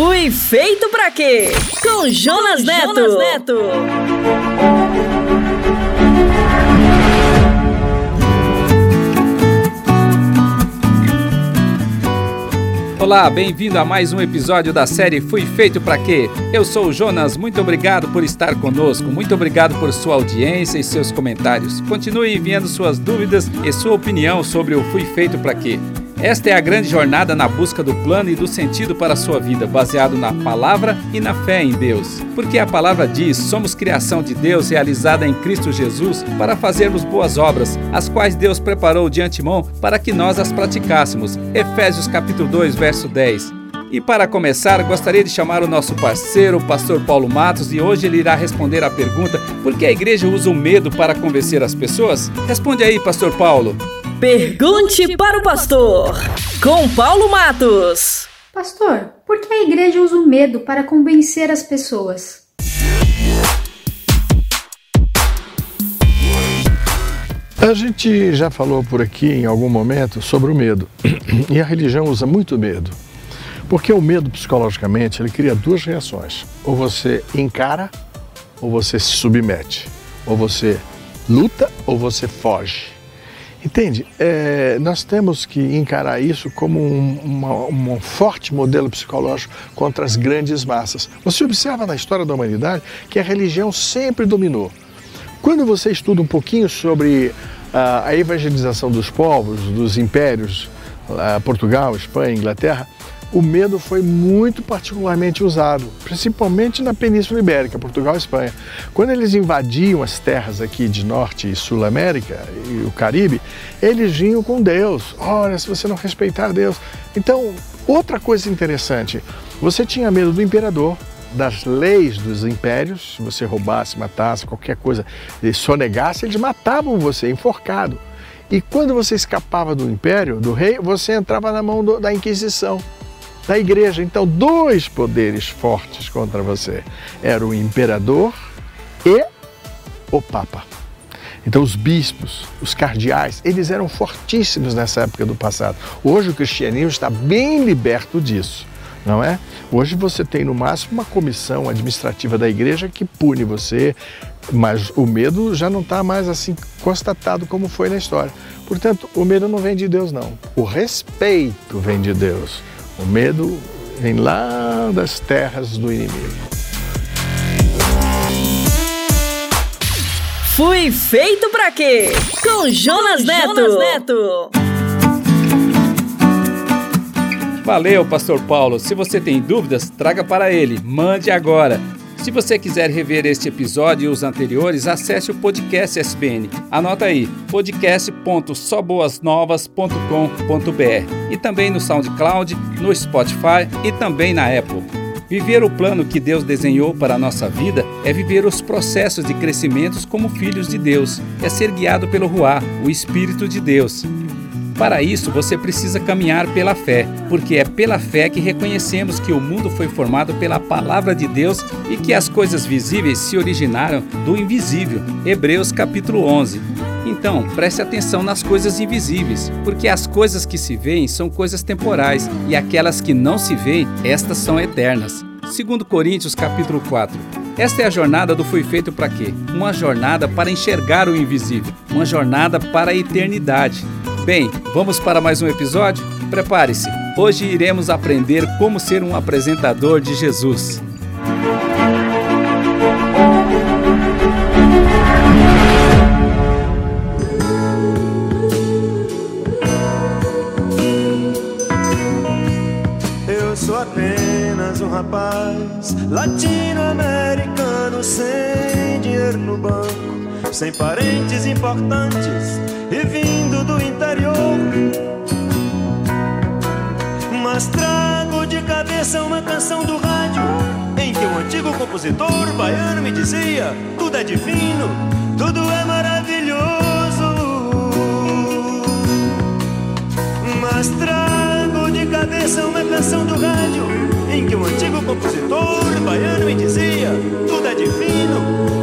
Fui feito para quê? Com Jonas, Com Neto. Jonas Neto. Olá, bem-vindo a mais um episódio da série Fui Feito para Quê? Eu sou o Jonas, muito obrigado por estar conosco, muito obrigado por sua audiência e seus comentários. Continue enviando suas dúvidas e sua opinião sobre o Fui Feito para Quê? Esta é a grande jornada na busca do plano e do sentido para a sua vida, baseado na palavra e na fé em Deus. Porque a palavra diz: somos criação de Deus realizada em Cristo Jesus para fazermos boas obras, as quais Deus preparou de antemão para que nós as praticássemos. Efésios capítulo 2, verso 10. E para começar, gostaria de chamar o nosso parceiro, o pastor Paulo Matos, e hoje ele irá responder à pergunta: por que a igreja usa o medo para convencer as pessoas? Responde aí, pastor Paulo. Pergunte para o pastor, com Paulo Matos. Pastor, por que a igreja usa o medo para convencer as pessoas? A gente já falou por aqui em algum momento sobre o medo. E a religião usa muito medo. Porque o medo psicologicamente, ele cria duas reações. Ou você encara, ou você se submete. Ou você luta, ou você foge. Entende? É, nós temos que encarar isso como um, uma, um forte modelo psicológico contra as grandes massas. Você observa na história da humanidade que a religião sempre dominou. Quando você estuda um pouquinho sobre a, a evangelização dos povos, dos impérios, Portugal, Espanha, Inglaterra, o medo foi muito particularmente usado, principalmente na Península Ibérica, Portugal e Espanha. Quando eles invadiam as terras aqui de Norte e Sul América e o Caribe, eles vinham com Deus. Olha, se você não respeitar Deus. Então, outra coisa interessante, você tinha medo do imperador, das leis dos impérios, se você roubasse, matasse, qualquer coisa, sonegasse, eles matavam você enforcado. E quando você escapava do império, do rei, você entrava na mão do, da Inquisição da igreja. Então, dois poderes fortes contra você: era o imperador e o papa. Então, os bispos, os cardeais, eles eram fortíssimos nessa época do passado. Hoje, o cristianismo está bem liberto disso, não é? Hoje, você tem no máximo uma comissão administrativa da igreja que pune você, mas o medo já não está mais assim constatado como foi na história. Portanto, o medo não vem de Deus, não. O respeito vem de Deus. O medo vem lá das terras do inimigo. Fui feito para quê? Com Jonas Neto. Jonas Neto. Valeu, Pastor Paulo. Se você tem dúvidas, traga para ele. Mande agora. Se você quiser rever este episódio e os anteriores, acesse o podcast SBN. Anota aí, podcast.soboasnovas.com.br e também no SoundCloud, no Spotify e também na Apple. Viver o plano que Deus desenhou para a nossa vida é viver os processos de crescimento como filhos de Deus, é ser guiado pelo Ruá, o Espírito de Deus. Para isso, você precisa caminhar pela fé, porque é pela fé que reconhecemos que o mundo foi formado pela palavra de Deus e que as coisas visíveis se originaram do invisível. Hebreus capítulo 11. Então, preste atenção nas coisas invisíveis, porque as coisas que se veem são coisas temporais e aquelas que não se veem, estas são eternas. 2 Coríntios capítulo 4. Esta é a jornada do Fui Feito para quê? Uma jornada para enxergar o invisível, uma jornada para a eternidade. Bem, vamos para mais um episódio? Prepare-se! Hoje iremos aprender como ser um apresentador de Jesus. Eu sou apenas um rapaz latino-americano sem dinheiro no banco, sem parentes importantes de cabeça uma canção do rádio em que um antigo compositor baiano me dizia: tudo é divino, tudo é maravilhoso. Mas trago de cabeça uma canção do rádio em que um antigo compositor baiano me dizia: tudo é divino,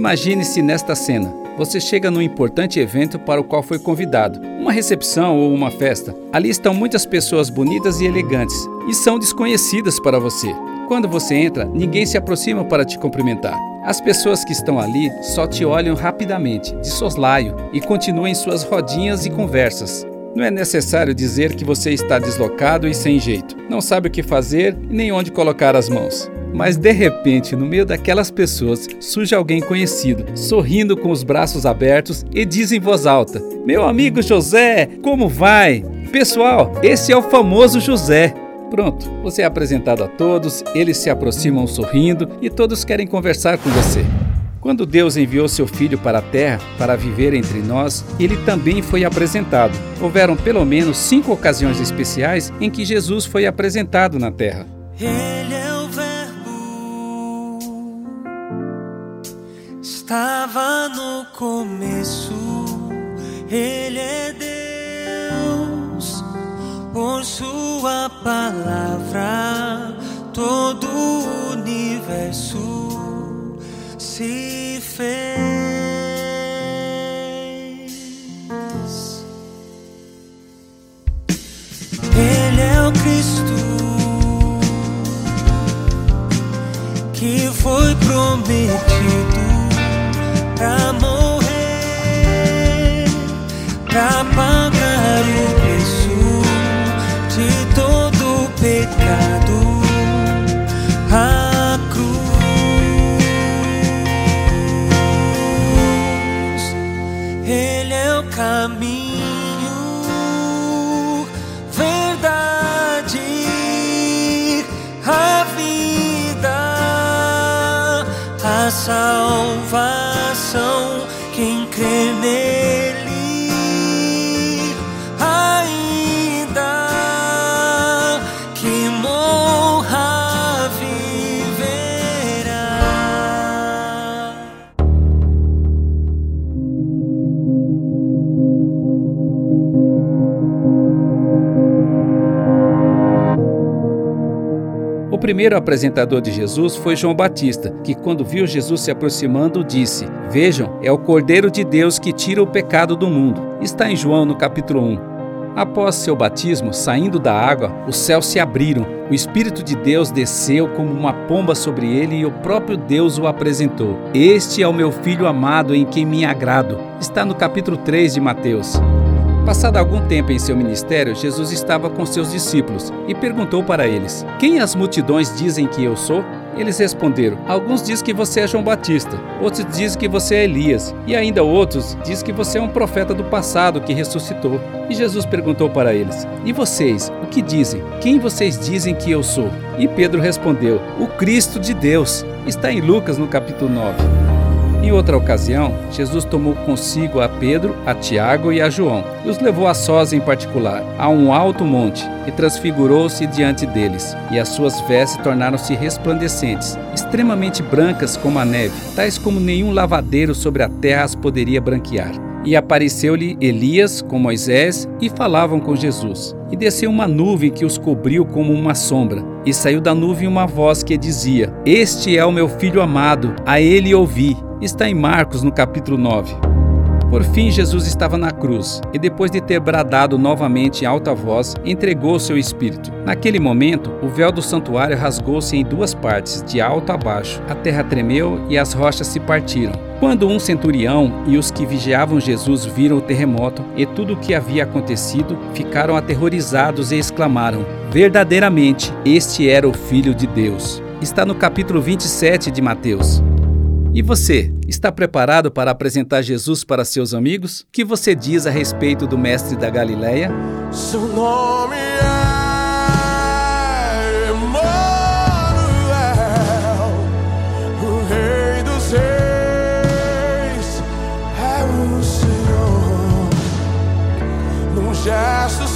Imagine-se nesta cena. Você chega num importante evento para o qual foi convidado, uma recepção ou uma festa. Ali estão muitas pessoas bonitas e elegantes e são desconhecidas para você. Quando você entra, ninguém se aproxima para te cumprimentar. As pessoas que estão ali só te olham rapidamente, de soslaio, e continuam em suas rodinhas e conversas. Não é necessário dizer que você está deslocado e sem jeito, não sabe o que fazer e nem onde colocar as mãos. Mas de repente, no meio daquelas pessoas, surge alguém conhecido, sorrindo com os braços abertos e diz em voz alta: Meu amigo José, como vai? Pessoal, esse é o famoso José. Pronto, você é apresentado a todos, eles se aproximam sorrindo e todos querem conversar com você. Quando Deus enviou seu Filho para a terra para viver entre nós, ele também foi apresentado. Houveram pelo menos cinco ocasiões especiais em que Jesus foi apresentado na terra. Ele estava no começo, ele é Deus, por Sua palavra, todo o universo se fez. Ele é o Cristo que foi prometido para morrer, para pagar o preço de todo pecado. A cruz, Ele é o caminho, verdade, a vida, a salvação. Quem crê nele, primeiro apresentador de Jesus foi João Batista, que, quando viu Jesus se aproximando, disse: Vejam, é o Cordeiro de Deus que tira o pecado do mundo. Está em João no capítulo 1. Após seu batismo, saindo da água, os céus se abriram, o Espírito de Deus desceu como uma pomba sobre ele e o próprio Deus o apresentou. Este é o meu filho amado em quem me agrado. Está no capítulo 3 de Mateus. Passado algum tempo em seu ministério, Jesus estava com seus discípulos e perguntou para eles: Quem as multidões dizem que eu sou? Eles responderam: Alguns dizem que você é João Batista, outros dizem que você é Elias, e ainda outros dizem que você é um profeta do passado que ressuscitou. E Jesus perguntou para eles: E vocês, o que dizem? Quem vocês dizem que eu sou? E Pedro respondeu: O Cristo de Deus. Está em Lucas no capítulo 9. Em outra ocasião, Jesus tomou consigo a Pedro, a Tiago e a João, e os levou a sós em particular, a um alto monte, e transfigurou-se diante deles, e as suas vestes tornaram-se resplandecentes, extremamente brancas como a neve, tais como nenhum lavadeiro sobre a terra as poderia branquear. E apareceu-lhe Elias com Moisés e falavam com Jesus. E desceu uma nuvem que os cobriu como uma sombra. E saiu da nuvem uma voz que dizia: Este é o meu filho amado, a ele ouvi. Está em Marcos, no capítulo 9. Por fim, Jesus estava na cruz e, depois de ter bradado novamente em alta voz, entregou seu espírito. Naquele momento, o véu do santuário rasgou-se em duas partes, de alto a baixo. A terra tremeu e as rochas se partiram. Quando um centurião e os que vigiavam Jesus viram o terremoto e tudo o que havia acontecido, ficaram aterrorizados e exclamaram: Verdadeiramente, este era o Filho de Deus. Está no capítulo 27 de Mateus. E você, está preparado para apresentar Jesus para seus amigos? O que você diz a respeito do mestre da Galileia? Seu nome é Emmanuel, o Rei dos Reis é o Senhor. Num gesto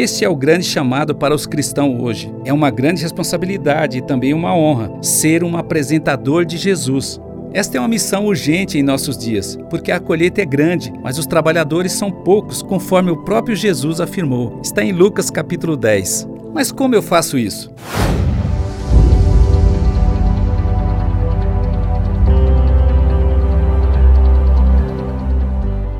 Este é o grande chamado para os cristãos hoje. É uma grande responsabilidade e também uma honra ser um apresentador de Jesus. Esta é uma missão urgente em nossos dias, porque a colheita é grande, mas os trabalhadores são poucos, conforme o próprio Jesus afirmou. Está em Lucas capítulo 10. Mas como eu faço isso?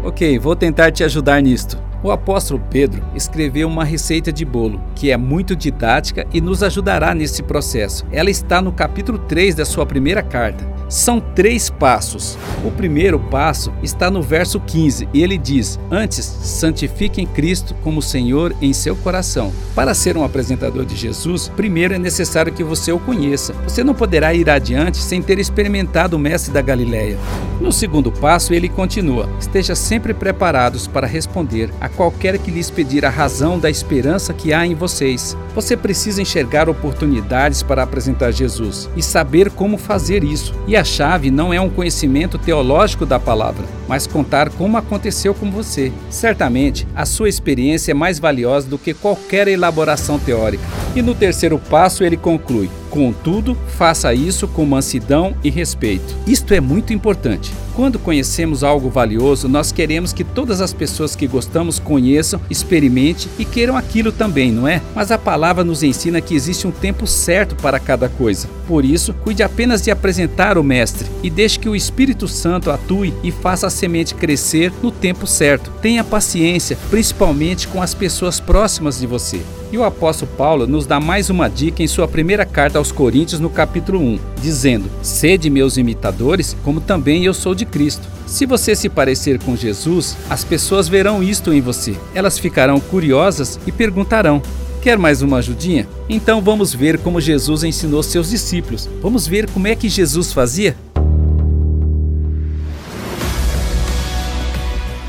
Ok, vou tentar te ajudar nisto. O apóstolo Pedro escreveu uma receita de bolo que é muito didática e nos ajudará nesse processo. Ela está no capítulo 3 da sua primeira carta. São três passos. O primeiro passo está no verso 15 e ele diz: Antes, santifiquem Cristo como Senhor em seu coração. Para ser um apresentador de Jesus, primeiro é necessário que você o conheça. Você não poderá ir adiante sem ter experimentado o Mestre da Galileia. No segundo passo, ele continua: Esteja sempre preparados para responder a qualquer que lhes pedir a razão da esperança que há em vocês. Você precisa enxergar oportunidades para apresentar Jesus e saber como fazer isso. E a chave não é um conhecimento teológico da palavra, mas contar como aconteceu com você. Certamente, a sua experiência é mais valiosa do que qualquer elaboração teórica. E no terceiro passo, ele conclui: Contudo, faça isso com mansidão e respeito. Isto é muito importante. Quando conhecemos algo valioso, nós queremos que todas as pessoas que gostamos conheçam, experimentem e queiram aquilo também, não é? Mas a palavra nos ensina que existe um tempo certo para cada coisa. Por isso, cuide apenas de apresentar o Mestre e deixe que o Espírito Santo atue e faça a semente crescer no tempo certo. Tenha paciência, principalmente com as pessoas próximas de você. E o apóstolo Paulo nos dá mais uma dica em sua primeira carta aos Coríntios, no capítulo 1, dizendo: Sede meus imitadores, como também eu sou de Cristo. Se você se parecer com Jesus, as pessoas verão isto em você. Elas ficarão curiosas e perguntarão: Quer mais uma ajudinha? Então vamos ver como Jesus ensinou seus discípulos. Vamos ver como é que Jesus fazia?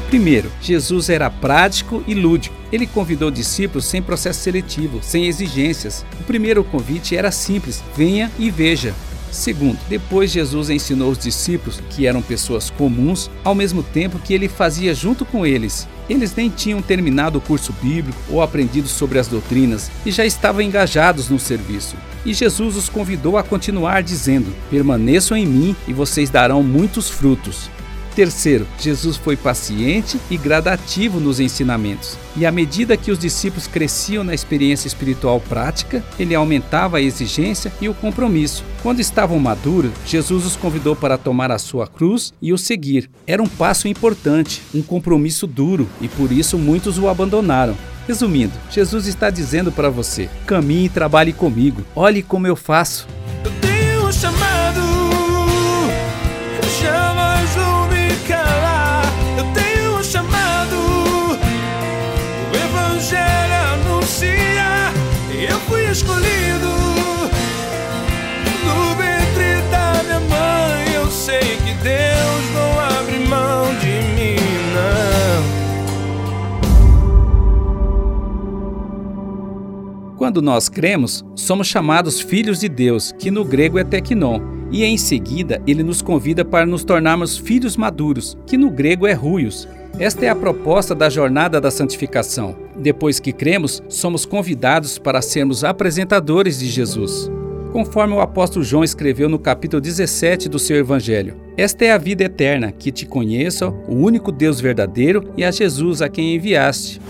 Primeiro, Jesus era prático e lúdico. Ele convidou discípulos sem processo seletivo, sem exigências. O primeiro convite era simples: venha e veja. Segundo, depois Jesus ensinou os discípulos, que eram pessoas comuns, ao mesmo tempo que ele fazia junto com eles. Eles nem tinham terminado o curso bíblico ou aprendido sobre as doutrinas e já estavam engajados no serviço. E Jesus os convidou a continuar dizendo: Permaneçam em mim e vocês darão muitos frutos. Terceiro, Jesus foi paciente e gradativo nos ensinamentos. E à medida que os discípulos cresciam na experiência espiritual prática, ele aumentava a exigência e o compromisso. Quando estavam maduros, Jesus os convidou para tomar a sua cruz e o seguir. Era um passo importante, um compromisso duro, e por isso muitos o abandonaram. Resumindo, Jesus está dizendo para você: caminhe e trabalhe comigo. Olhe como eu faço. Eu tenho um chamado, Quando nós cremos, somos chamados filhos de Deus, que no grego é teknon, e em seguida ele nos convida para nos tornarmos filhos maduros, que no grego é ruios. Esta é a proposta da jornada da santificação. Depois que cremos, somos convidados para sermos apresentadores de Jesus. Conforme o apóstolo João escreveu no capítulo 17 do seu evangelho: Esta é a vida eterna, que te conheçam, o único Deus verdadeiro, e a Jesus a quem enviaste.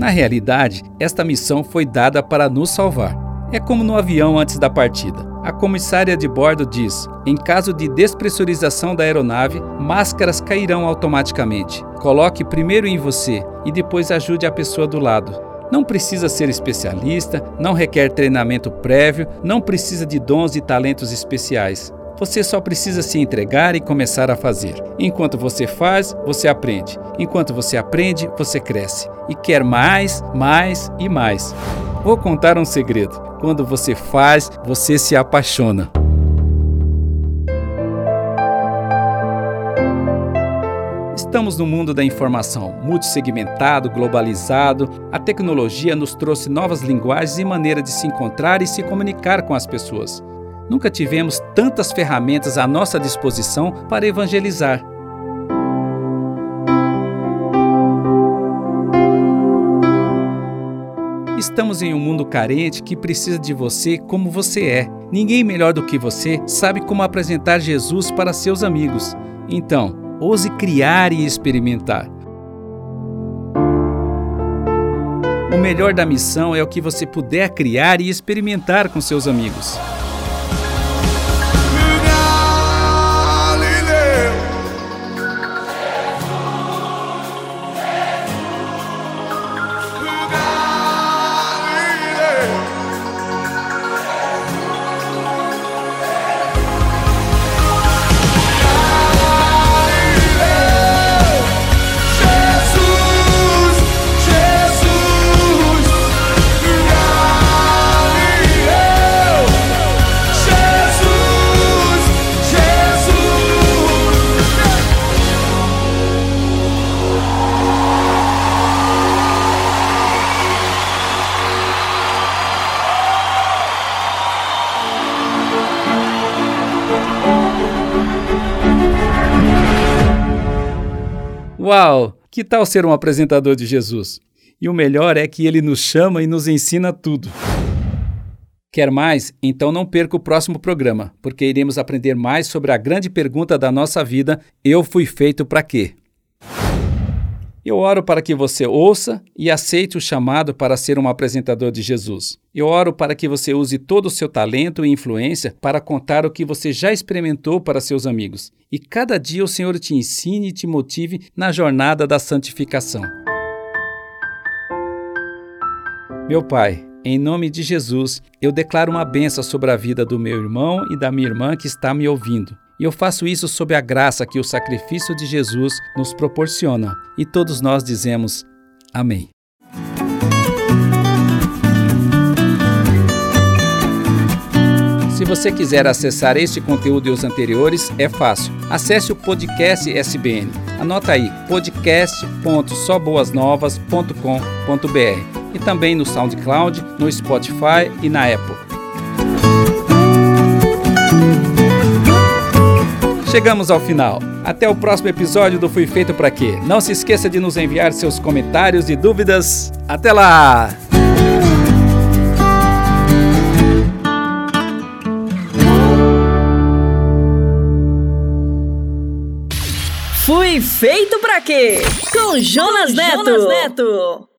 Na realidade, esta missão foi dada para nos salvar. É como no avião antes da partida. A comissária de bordo diz: em caso de despressurização da aeronave, máscaras cairão automaticamente. Coloque primeiro em você e depois ajude a pessoa do lado. Não precisa ser especialista, não requer treinamento prévio, não precisa de dons e talentos especiais. Você só precisa se entregar e começar a fazer. Enquanto você faz, você aprende. Enquanto você aprende, você cresce. E quer mais, mais e mais. Vou contar um segredo. Quando você faz, você se apaixona. Estamos no mundo da informação, multissegmentado, globalizado. A tecnologia nos trouxe novas linguagens e maneira de se encontrar e se comunicar com as pessoas. Nunca tivemos tantas ferramentas à nossa disposição para evangelizar. Estamos em um mundo carente que precisa de você como você é. Ninguém melhor do que você sabe como apresentar Jesus para seus amigos. Então, ouse criar e experimentar. O melhor da missão é o que você puder criar e experimentar com seus amigos. Uau! Que tal ser um apresentador de Jesus? E o melhor é que ele nos chama e nos ensina tudo. Quer mais? Então não perca o próximo programa, porque iremos aprender mais sobre a grande pergunta da nossa vida: eu fui feito para quê? Eu oro para que você ouça e aceite o chamado para ser um apresentador de Jesus. Eu oro para que você use todo o seu talento e influência para contar o que você já experimentou para seus amigos. E cada dia o Senhor te ensine e te motive na jornada da santificação. Meu Pai, em nome de Jesus, eu declaro uma benção sobre a vida do meu irmão e da minha irmã que está me ouvindo. E eu faço isso sob a graça que o sacrifício de Jesus nos proporciona. E todos nós dizemos Amém. Se você quiser acessar este conteúdo e os anteriores, é fácil. Acesse o podcast SBN. Anota aí podcast.soboasnovas.com.br e também no SoundCloud, no Spotify e na Apple. Chegamos ao final. Até o próximo episódio do Fui Feito Pra Quê. Não se esqueça de nos enviar seus comentários e dúvidas. Até lá! Fui feito pra quê? Com Jonas Neto. Jonas Neto.